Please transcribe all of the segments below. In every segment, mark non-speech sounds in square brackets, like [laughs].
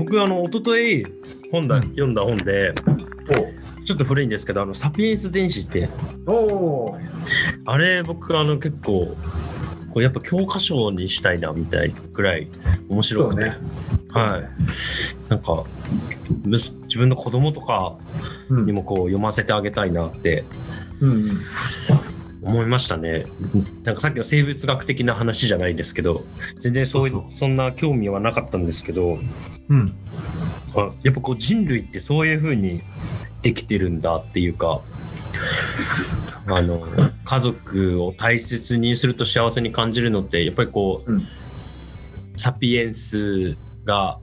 僕あの一昨日本だ、うん。読んだ本でちょっと古いんですけどあのサピエンス全史ってあれ僕あの結構こうやっぱ教科書にしたいなみたいぐらい面白くて、ね。はい。なんか自分の子供とかうんにもこう読ませてあげたいなって。うん思いましたね。なんかさっきの生物学的な話じゃないですけど全然そういそう。そんな興味はなかったんですけどうん。あやっぱこう人類ってそういう風にできてるんだっていうかあの家族を大切にすると幸せに感じるのってやっぱりこう、うん。サピエンスが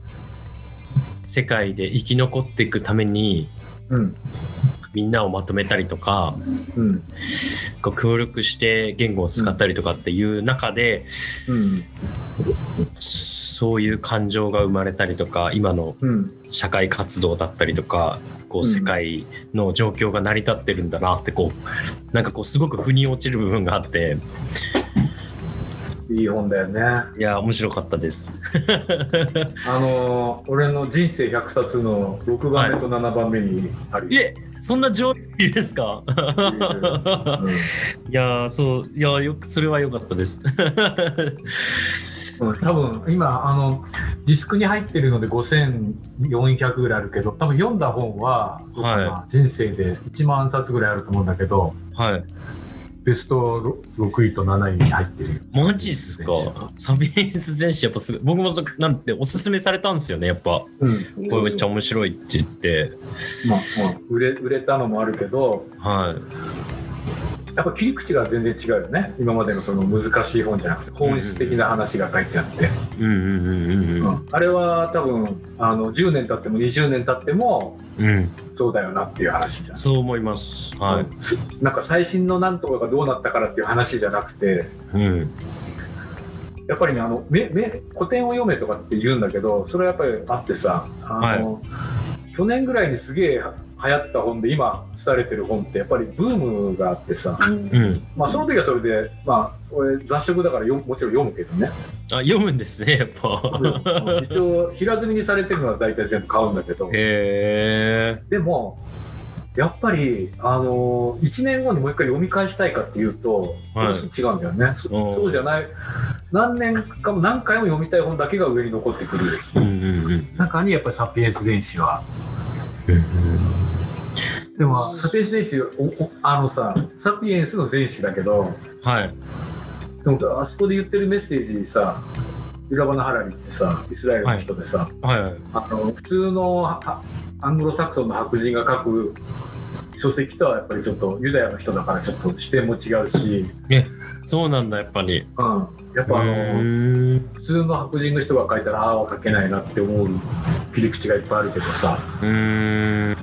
世界で生き残っていくためにうん。みんなをまとめたりとかうんこう協力して言語を使ったりとかっていう中で、そういう感情が生まれたりとか今の社会活動だったりとかこう世界の状況が成り立ってるんだなってこうなんかこうすごく腑に落ちる部分があっていい本だよね。いや面白かったです。[laughs] あのー俺の人生100冊の6番目と7番目にあるよ、えそんな上位ですか？うん。いやーそういやよくそれは良かったです。うん、多分今あのディスクに入ってるので5400ぐらいあるけど多分読んだ本は、は人生で1万冊ぐらいあると思うんだけどはいベスト6位と7位に入ってる。マジっすか？サビエンス全史やっぱすごい。僕もそなんておすすめされたんですよねやっぱ。うん。これめっちゃ面白いって言って。まあ、まあ売れ売れたのもあるけどはいやっぱ切り口が全然違うよね。今までのその難しい本じゃなくて本質的な話が書いてあって、うんうんうんうんうん。あれは多分あの10年経っても20年経ってもうん。そうだよなっていう話じゃん。そう思います。はい。すなんか最新のなんとかがどうなったからっていう話じゃなくてうん。やっぱりねあのめめ古典を読めとかって言うんだけどそれはやっぱりあってさあの、去年ぐらいにすげえ流行った本で今伝れてる本ってやっぱりブームがあってさ、うん。まあ、その時はそれでまあ俺雑食だからよもちろん読むけどね。あ読むんですねやっぱ。一応平積みにされてるのは大体全部買うんだけど。へえ。でもやっぱり、あの1年後にもう一回読み返したいかっていうと、はい。違うんだよね。そうん。そうじゃない。何年かも何回も読みたい本だけが上に残ってくる。うんうんうん。中にやっぱり「サピエンス電子は」でも「サピエンス電子おおあのさ「サピエンスの電子」だけどはい。でもあそこで言ってるメッセージさユラバナ・ハラリってさイスラエルの人でさ、はい。はいあの普通のはアングロサクソンの白人が書く書籍とはやっぱりちょっとユダヤの人だからちょっと視点も違うし、そうなんだやっぱり。うん、やっぱあうの普通の白人の人が書いたらああは書けないなって思う切り口がいっぱいあるけどさうーん。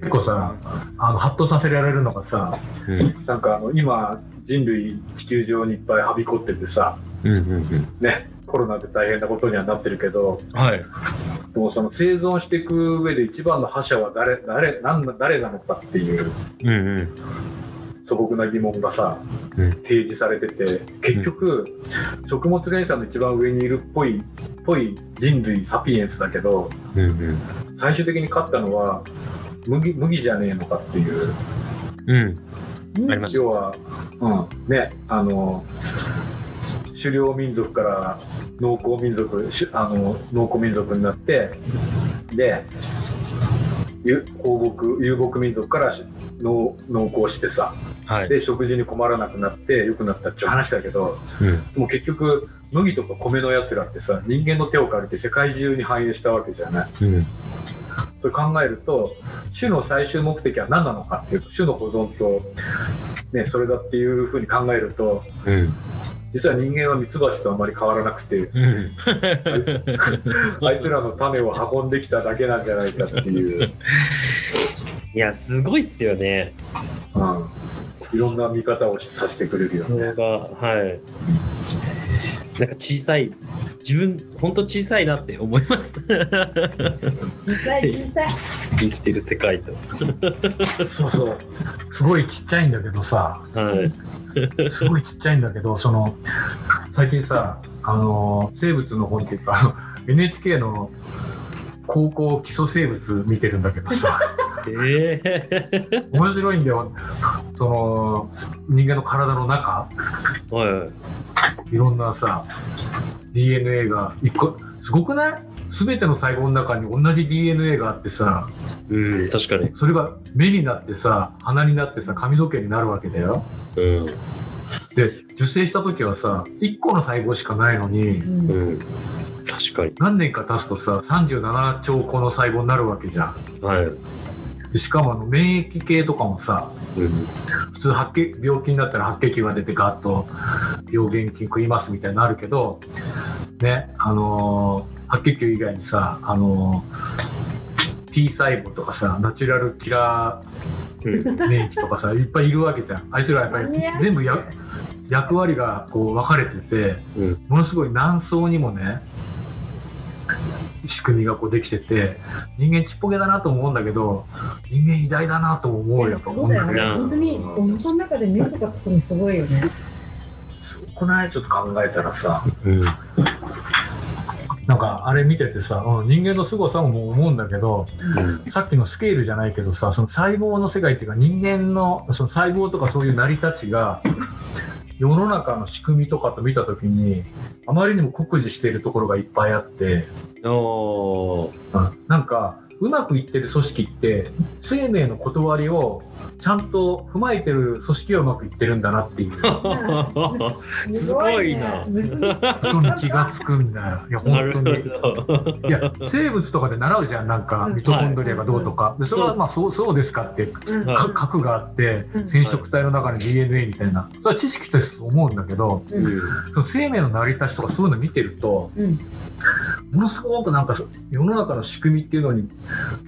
結構さあのハッとさせられるのがさうん。なんかあの今人類地球上にいっぱいはびこっててさうんうんうん。ねコロナで大変なことにはなってるけどはい。でもその生存していく上で一番の覇者は誰誰なんだ誰なのかっていう。うんうん素朴な疑問がさ、うん。提示されてて結局、食物連鎖の一番上にいるっぽいっぽい人類サピエンスだけどうんうん。最終的に勝ったのは麦麦じゃねえのかっていう。うん。あります。要は、うん、ねあの狩猟民族から農耕民族しあの農耕民族になってでゆ放牧遊牧民族からし農農耕してさはい。で食事に困らなくなって良くなったっていう話だけどうん。でも結局麦とか米のやつらってさ人間の手を借りて世界中に繁栄したわけじゃない。うん。それ考えると種の最終目的は何なのかっていうと種の保存と、ね、それだっていうふうに考えるとうん。実は人間はミツバチとあまり変わらなくてうん。あいつらの種を運んできただけなんじゃないかっていう、[laughs] いやすごいっすよね。うん、いろんな見方をさせてくれるよね。それがはい。なんか小さい。自分本当小さいなって思います。小さい小さい。生きてる世界と。そうそう。すごいちっちゃいんだけどさ。はい。すごいちっちゃいんだけどその最近さあの生物の本っていうかあの NHK の高校基礎生物見てるんだけどさええ面白いんだよ。その人間の体の中。はいはい。いろんなさ DNA が一個すごくない？全ての細胞の中に同じ DNA があってさ。うん確かに。それが目になってさ鼻になってさ髪の毛になるわけだよ。うん。で受精した時はさ1個の細胞しかないのにうん。うん確かに。何年か経つとさ37兆個の細胞になるわけじゃん。はい。でしかもあの免疫系とかもさうん。普通白血病気になったら白血球が出てガーッと病原菌食いますみたいになるけどねあのー白血球以外にさあのー T 細胞とかさナチュラルキラうん。ー免疫とかさいっぱいいるわけじゃん。あいつらやっぱり全部や役割がこう分かれててうん。ものすごい何層にもね仕組みがこうできてて人間ちっぽけだなと思うんだけど人間偉大だなとも思ういやよと思そうだよね。うんだけど本当にお腹の中で目とかつくのすごいよね。この間ちょっと考えたらさうん。なんかあれ見ててさ、うん、人間の凄さももう思うんだけどさっきのスケールじゃないけどさその細胞の世界っていうか人間のその細胞とかそういう成り立ちが世の中の仕組みとかと見た時にあまりにも酷似しているところがいっぱいあって、うんなんかうまくいってる組織って生命の断りをちゃんと踏まえてる組織はうまくいってるんだなっていう。[laughs] すごいな。ことに気がつくんだよ。いや本当に。ど。いや生物とかで習うじゃん。なんかうん。ミトコンドリアがどうとか、でそれはまあそうそうですかってうん。核があってうん。染色体の中に DNA みたいな。それは知識として思うんだけどうん。その生命の成り立ちとかそういうの見てるとうん。ものすごくなんかそ世の中の仕組みっていうのに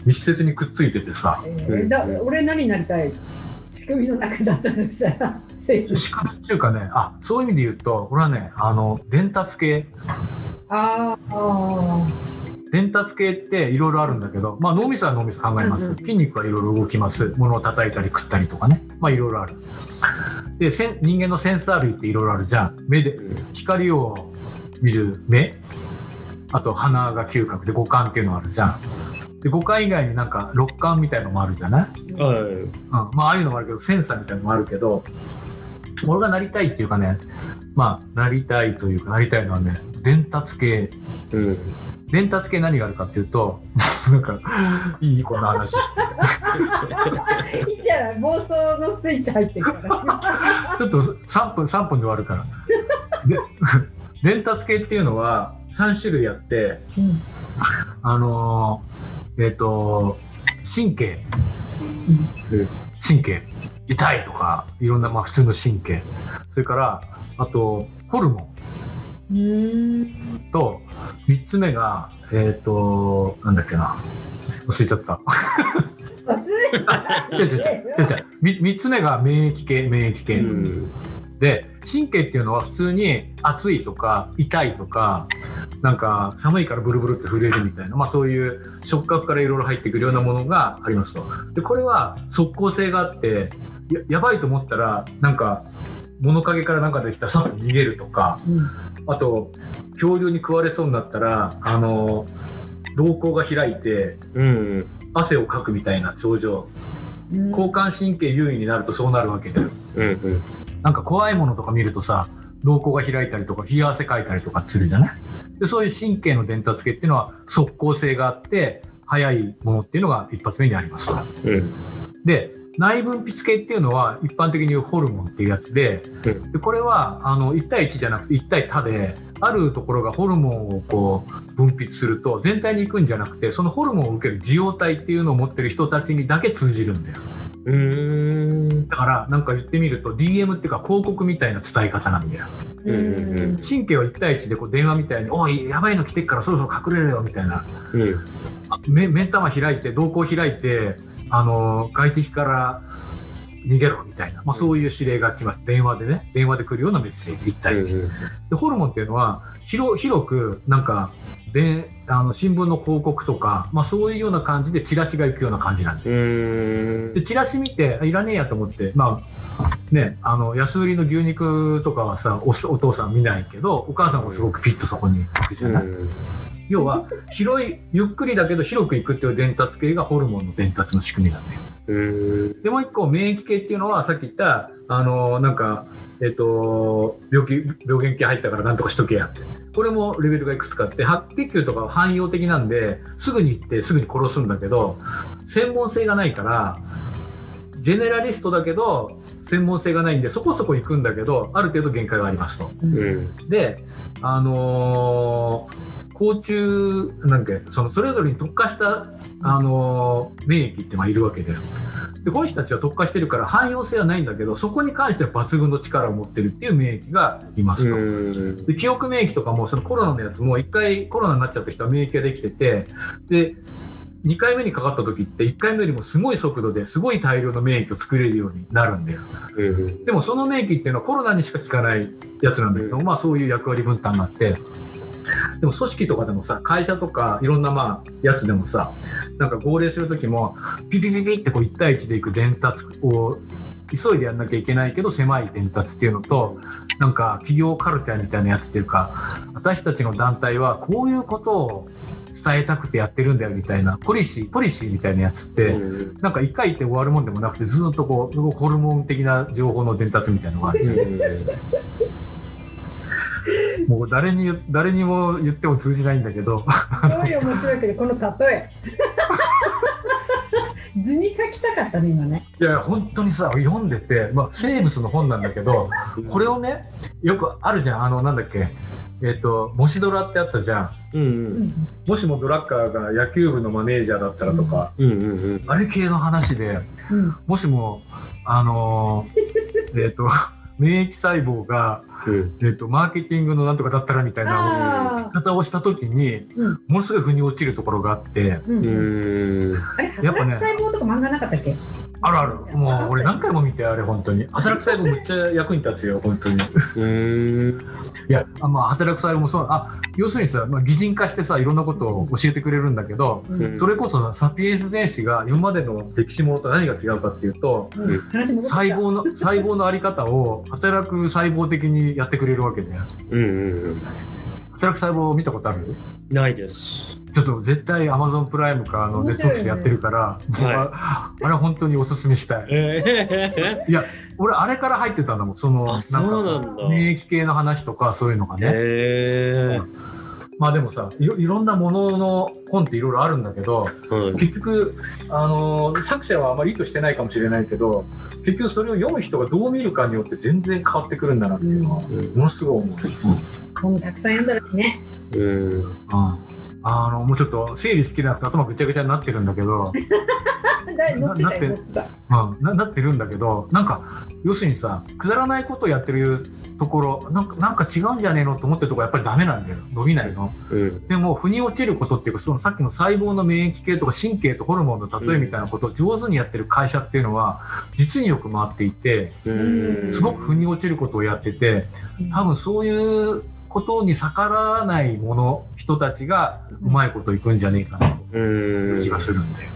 密接にくっついててさ。えーだ俺何になりたい？仕組みの中だったとしたら仕組みっていうかねあそういう意味で言うと俺はねあの伝達系。あー。あ伝達系っていろいろあるんだけど、まあ、脳みそは脳みそ考えます、うんうん。筋肉はいろいろ動きます。物を叩いたり食ったりとかね。まあいろいろある。で人間のセンサー類っていろいろあるじゃん。目で光を見る目。あと鼻が嗅覚で五感っていうのあるじゃんで五感以外になんか六感みたいのもあるじゃない、ーはい。うん、まあああいうのもあるけどセンサーみたいのもあるけど俺がなりたいっていうかねまあなりたいというかなりたいのはね伝達系。うん。伝達系何があるかっていうと [laughs] なんかいいこの話して。いいんじゃない暴走のスイッチ入ってるから。[laughs] ちょっと3分3分で終わるから。で [laughs] 伝達系っていうのは3種類あってうん。あのーえっ、と神経。うん神経。痛いとかいろんな、まあ、普通の神経。それからあとホルモン。と3つ目がえっ、となんだっけな。忘れちゃった。忘れた。[laughs] 違う違う違う。違う違う。み3つ目が免疫系免疫系、うんで神経っていうのは普通に暑いとか痛いとかなんか寒いからブルブルって震えるみたいな、まあ、そういう触覚からいろいろ入ってくるようなものがありますと。でこれは即効性があってややばいと思ったらなんか物陰からなんかできたらさっと逃げるとかあと恐竜に食われそうになったらあの瞳孔が開いてうん。汗をかくみたいな症状。うん。交感神経優位になるとそうなるわけだようんうんなんか怖いものとか見るとさ瞳孔が開いたりとか冷や汗かいたりとかするじゃない？でそういう神経の伝達系っていうのは即効性があって早いものっていうのが一発目にありますとうん。で内分泌系っていうのは一般的にホルモンっていうやつでうん。でこれはあの1対1じゃなくて1対多であるところがホルモンをこう分泌すると全体に行くんじゃなくてそのホルモンを受ける受容体っていうのを持ってる人たちにだけ通じるんだよだからなんか言ってみると DM っていうか広告みたいな伝え方なんだよ。うんうん神経は1対1でこう電話みたいに「おいやばいの来てっからそろそろ隠れるよ」みたいな。うん。あ目目ん玉開いて瞳孔開いてあの外敵から逃げろみたいな、まあ、そういう指令が来ます。電話でね。電話で来るようなメッセージ1対1、でホルモンっていうのは広広くなんかであの新聞の広告とか、まあ、そういうような感じでチラシが行くような感じなんです。でチラシ見てあいらねえやと思ってまあねあの安売りの牛肉とかはさおお父さん見ないけどお母さんもすごくピッとそこに行くじゃない、要は広いゆっくりだけど広くいくっていう伝達系がホルモンの伝達の仕組みなんだよ。うん。でもう一個免疫系っていうのはさっき言ったあのなんかえっ、と病気病原菌入ったからなんとかしとけやってこれもレベルがいくつかあって白血球とかは汎用的なんですぐに行ってすぐに殺すんだけど専門性がないからジェネラリストだけど専門性がないんでそこそこ行くんだけどある程度限界がありますと。うん。で、あのー甲虫なんかそのそれぞれに特化した、あのー免疫ってまあいるわけででこの人たちは特化してるから汎用性はないんだけどそこに関しては抜群の力を持ってるっていう免疫がいますと。うん。で記憶免疫とかもそのコロナのやつも1回コロナになっちゃった人は免疫ができててで2回目にかかった時って1回目よりもすごい速度ですごい大量の免疫を作れるようになるんだよ。うん。でもその免疫っていうのはコロナにしか効かないやつなんだけど、まあそういう役割分担があって、でも組織とかでもさ、会社とかいろんなまあやつでもさ、なんか号令するときも、ピピピピってこう1対1でいく伝達を急いでやんなきゃいけないけど狭い伝達っていうのと、なんか企業カルチャーみたいなやつっていうか、私たちの団体はこういうことを伝えたくてやってるんだよみたいな、ポリシー、ポリシーみたいなやつって、うん。なんか一回言って終わるもんでもなくて、ずっとこう、ホルモン的な情報の伝達みたいなのがあるんですよ。もう誰に言誰にも言っても通じないんだけど、すごい面白いけど、この例え。[laughs] 図に書きたかったね、今ね。いや、本当にさ、読んでて、まあ、生物の本なんだけど、これをね、よくあるじゃん、あの、なんだっけ、えっ、と、もしドラってあったじゃん。うん。うん。もしもドラッカーが野球部のマネージャーだったらとか、うん。うん。あれ系の話で、うん。もしも、あのー [laughs] えっと、免疫細胞が、うん。えっ、と、マーケティングのなんとかだったらみたいな。方をしたときに、うん。ものすごい腑に落ちるところがあって、うん。うん。あれ、やっぱね細胞とか漫画なかったっけ？あるある。もう俺何回も見て、あれ本当に。働く細胞めっちゃ役に立つよ、本当に。いうん。や、あまあ、働く細胞もそう、あ、要するにさ、まあ、擬人化してさ、いろんなことを教えてくれるんだけど、うん。それこそさサピエンス全史が今までの歴史ものと何が違うかっていうと、うん細胞の、細胞のあり方を働く細胞的にやってくれるわけで。うん。うん。働く細胞見たことある？ないです。ちょっと絶対 Amazon プライムかあのネットフスやってるから、僕はあれ本当におすすめしたい。えいや、俺あれから入ってたんだもん。その、なんだ免疫系の話とかそういうのがね。え。まあでもさいろ、いろんなものの本っていろいろあるんだけど、はい。結局、あのー作者はあまり意図してないかもしれないけど、結局それを読む人がどう見るかによって全然変わってくるんだなっていうのは、ものすごい思う。本たくさん読んだらね。うん。うんあのもうちょっと整理好きなくて頭ぐちゃぐちゃになってるんだけど、なってた。うん、ななってるんだけどなんか要するにさくだらないことをやってるところなんかなんか違うんじゃねえのと思ってるところやっぱりダメなんだよ伸びないのうん。でも腑に落ちることっていうかそのさっきの細胞の免疫系とか神経とホルモンの例えみたいなことを上手にやってる会社っていうのは実によく回っていてうん。すごく腑に落ちることをやってて多分そういうことに逆らわないもの人たちがうまいこといくんじゃねえかなとう。いうん気がするんだよ。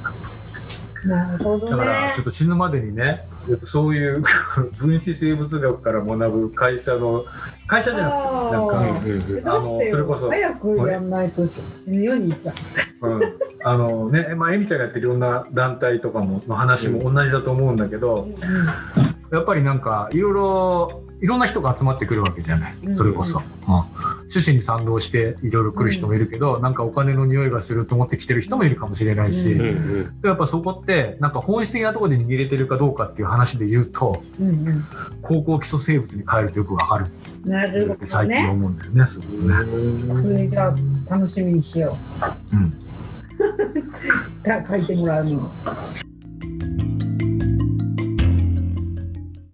なるほどだからねちょっ。と死ぬまでにね、そういう [laughs] 分子生物学から学ぶ会社の会社じゃなくて、なんか、あのそれこそ早くやんないと死ぬようにいっちゃう。うん、あのね、まあ、エミちゃんがやってるいろんな団体とかもの話も同じだと思うんだけど、やっぱりなんかいろいろいろんな人が集まってくるわけじゃない、うんそれこそ、うん趣旨に賛同していろいろ来る人もいるけど、なんかお金の匂いがすると思って来てる人もいるかもしれないし、うんうん。やっぱそこってなんか本質的なところで握れてるかどうかっていう話で言うとうんうん高校基礎生物に変えるとよくわかるなる最近ね。思うんだよね。すごくねそれじゃあ楽しみにしようんう。か [laughs] 書いてもらうの。